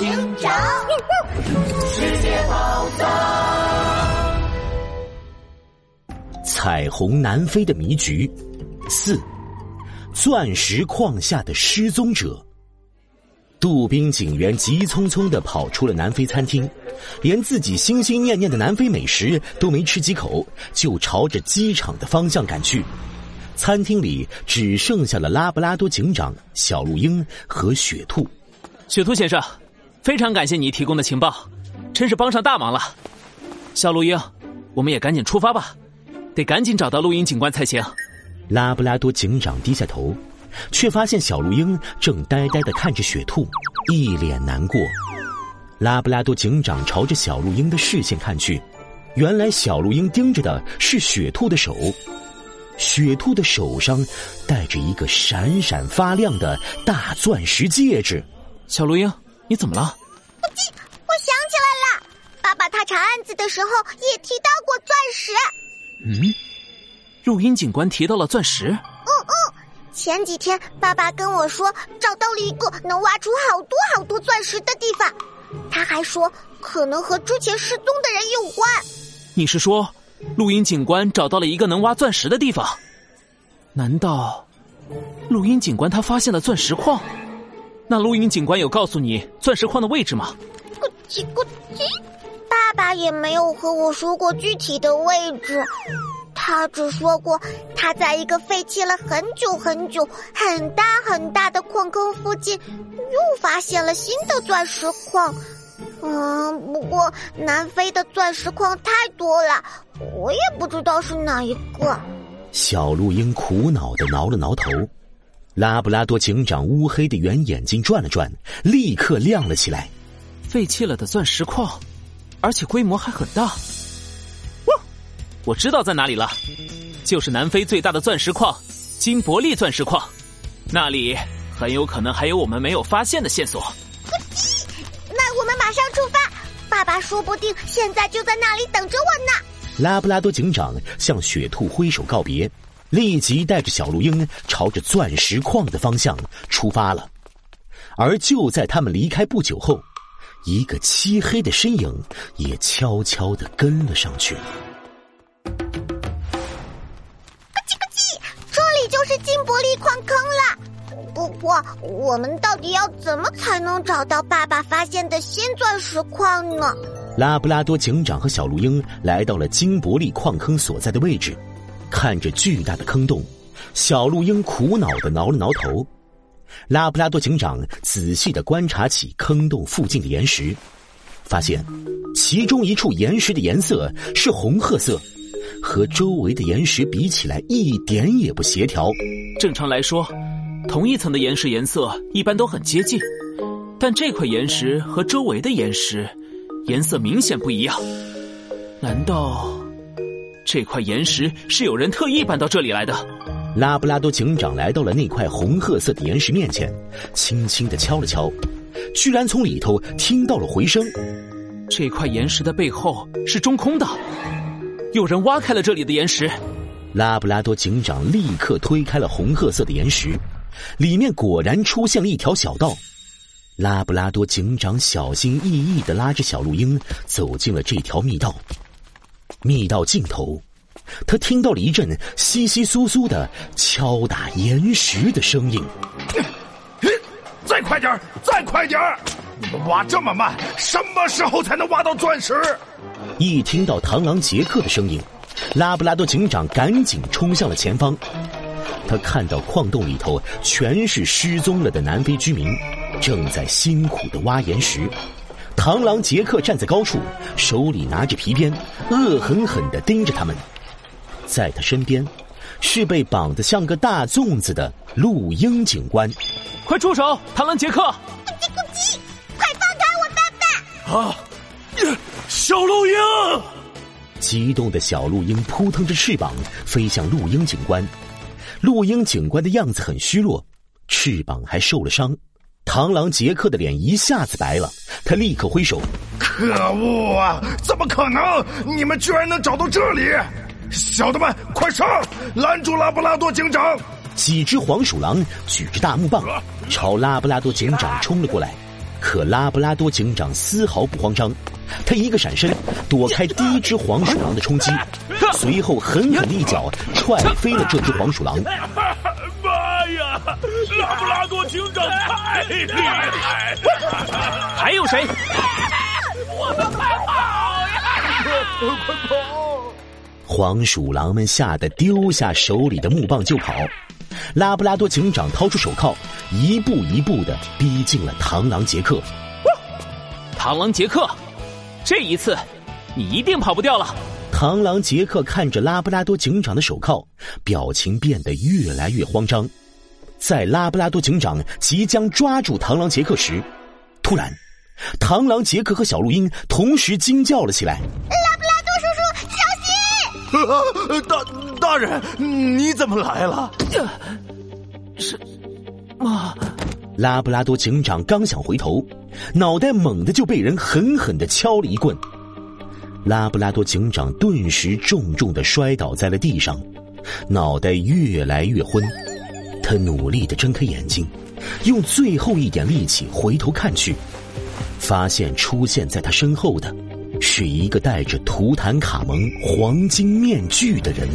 警长，世界宝藏，彩虹南非的迷局四，钻石矿下的失踪者。杜宾警员急匆匆的跑出了南非餐厅，连自己心心念念的南非美食都没吃几口，就朝着机场的方向赶去。餐厅里只剩下了拉布拉多警长、小鹿鹰和雪兔。雪兔先生，非常感谢你提供的情报，真是帮上大忙了。小鹿鹰，我们也赶紧出发吧，得赶紧找到录音警官才行。拉布拉多警长低下头。却发现小鹿鹰正呆呆的看着雪兔，一脸难过。拉布拉多警长朝着小鹿鹰的视线看去，原来小鹿鹰盯着的是雪兔的手，雪兔的手上戴着一个闪闪发亮的大钻石戒指。小鹿鹰，你怎么了？我记，我想起来了，爸爸他查案子的时候也提到过钻石。嗯，录音警官提到了钻石。前几天，爸爸跟我说找到了一个能挖出好多好多钻石的地方，他还说可能和之前失踪的人有关。你是说，录音警官找到了一个能挖钻石的地方？难道，录音警官他发现了钻石矿？那录音警官有告诉你钻石矿的位置吗？咕叽咕叽，爸爸也没有和我说过具体的位置。他只说过，他在一个废弃了很久很久、很大很大的矿坑附近，又发现了新的钻石矿。嗯，不过南非的钻石矿太多了，我也不知道是哪一个。小鹿鹰苦恼的挠了挠头，拉布拉多警长乌黑的圆眼睛转了转，立刻亮了起来。废弃了的钻石矿，而且规模还很大。我知道在哪里了，就是南非最大的钻石矿——金伯利钻石矿，那里很有可能还有我们没有发现的线索。那我们马上出发，爸爸说不定现在就在那里等着我呢。拉布拉多警长向雪兔挥手告别，立即带着小鹿鹰朝着钻石矿的方向出发了。而就在他们离开不久后，一个漆黑的身影也悄悄的跟了上去。这里就是金伯利矿坑了，不过我们到底要怎么才能找到爸爸发现的新钻石矿呢？拉布拉多警长和小鹿鹰来到了金伯利矿坑所在的位置，看着巨大的坑洞，小鹿鹰苦恼的挠了挠头。拉布拉多警长仔细的观察起坑洞附近的岩石，发现其中一处岩石的颜色是红褐色。和周围的岩石比起来，一点也不协调。正常来说，同一层的岩石颜色一般都很接近，但这块岩石和周围的岩石颜色明显不一样。难道这块岩石是有人特意搬到这里来的？拉布拉多警长来到了那块红褐色的岩石面前，轻轻的敲了敲，居然从里头听到了回声。这块岩石的背后是中空的。有人挖开了这里的岩石，拉布拉多警长立刻推开了红褐色的岩石，里面果然出现了一条小道。拉布拉多警长小心翼翼的拉着小鹿鹰走进了这条密道。密道尽头，他听到了一阵窸窸窣窣的敲打岩石的声音。再快点再快点你们挖这么慢，什么时候才能挖到钻石？一听到螳螂杰克的声音，拉布拉多警长赶紧冲向了前方。他看到矿洞里头全是失踪了的南非居民，正在辛苦的挖岩石。螳螂杰克站在高处，手里拿着皮鞭，恶狠狠地盯着他们。在他身边，是被绑得像个大粽子的陆鹰警官。快住手，螳螂杰克！咕叽咕叽，快放开我爸爸！啊！小鹿鹰，激动的小鹿鹰扑腾着翅膀飞向陆鹰警官。陆鹰警官的样子很虚弱，翅膀还受了伤。螳螂杰克的脸一下子白了，他立刻挥手：“可恶啊！怎么可能？你们居然能找到这里！小的们，快上，拦住拉布拉多警长！”几只黄鼠狼举着大木棒朝拉布拉多警长冲了过来。可拉布拉多警长丝毫不慌张，他一个闪身躲开第一只黄鼠狼的冲击，随后狠狠的一脚踹飞了这只黄鼠狼。多警长太厉害！还有谁？我们快跑呀！快跑！黄鼠狼们吓得丢下手里的木棒就跑。拉布拉多警长掏出手铐，一步一步的逼近了螳螂杰克。螳螂杰克，这一次你一定跑不掉了。螳螂杰克看着拉布拉多警长的手铐，表情变得越来越慌张。在拉布拉多警长即将抓住螳螂杰克时，突然，螳螂杰克和小鹿鹰同时惊叫了起来：“拉布拉多叔叔，小心！”大大人，你怎么来了？是，妈。拉布拉多警长刚想回头，脑袋猛地就被人狠狠的敲了一棍。拉布拉多警长顿时重重的摔倒在了地上，脑袋越来越昏。他努力的睁开眼睛，用最后一点力气回头看去，发现出现在他身后的，是一个戴着图坦卡蒙黄金面具的人。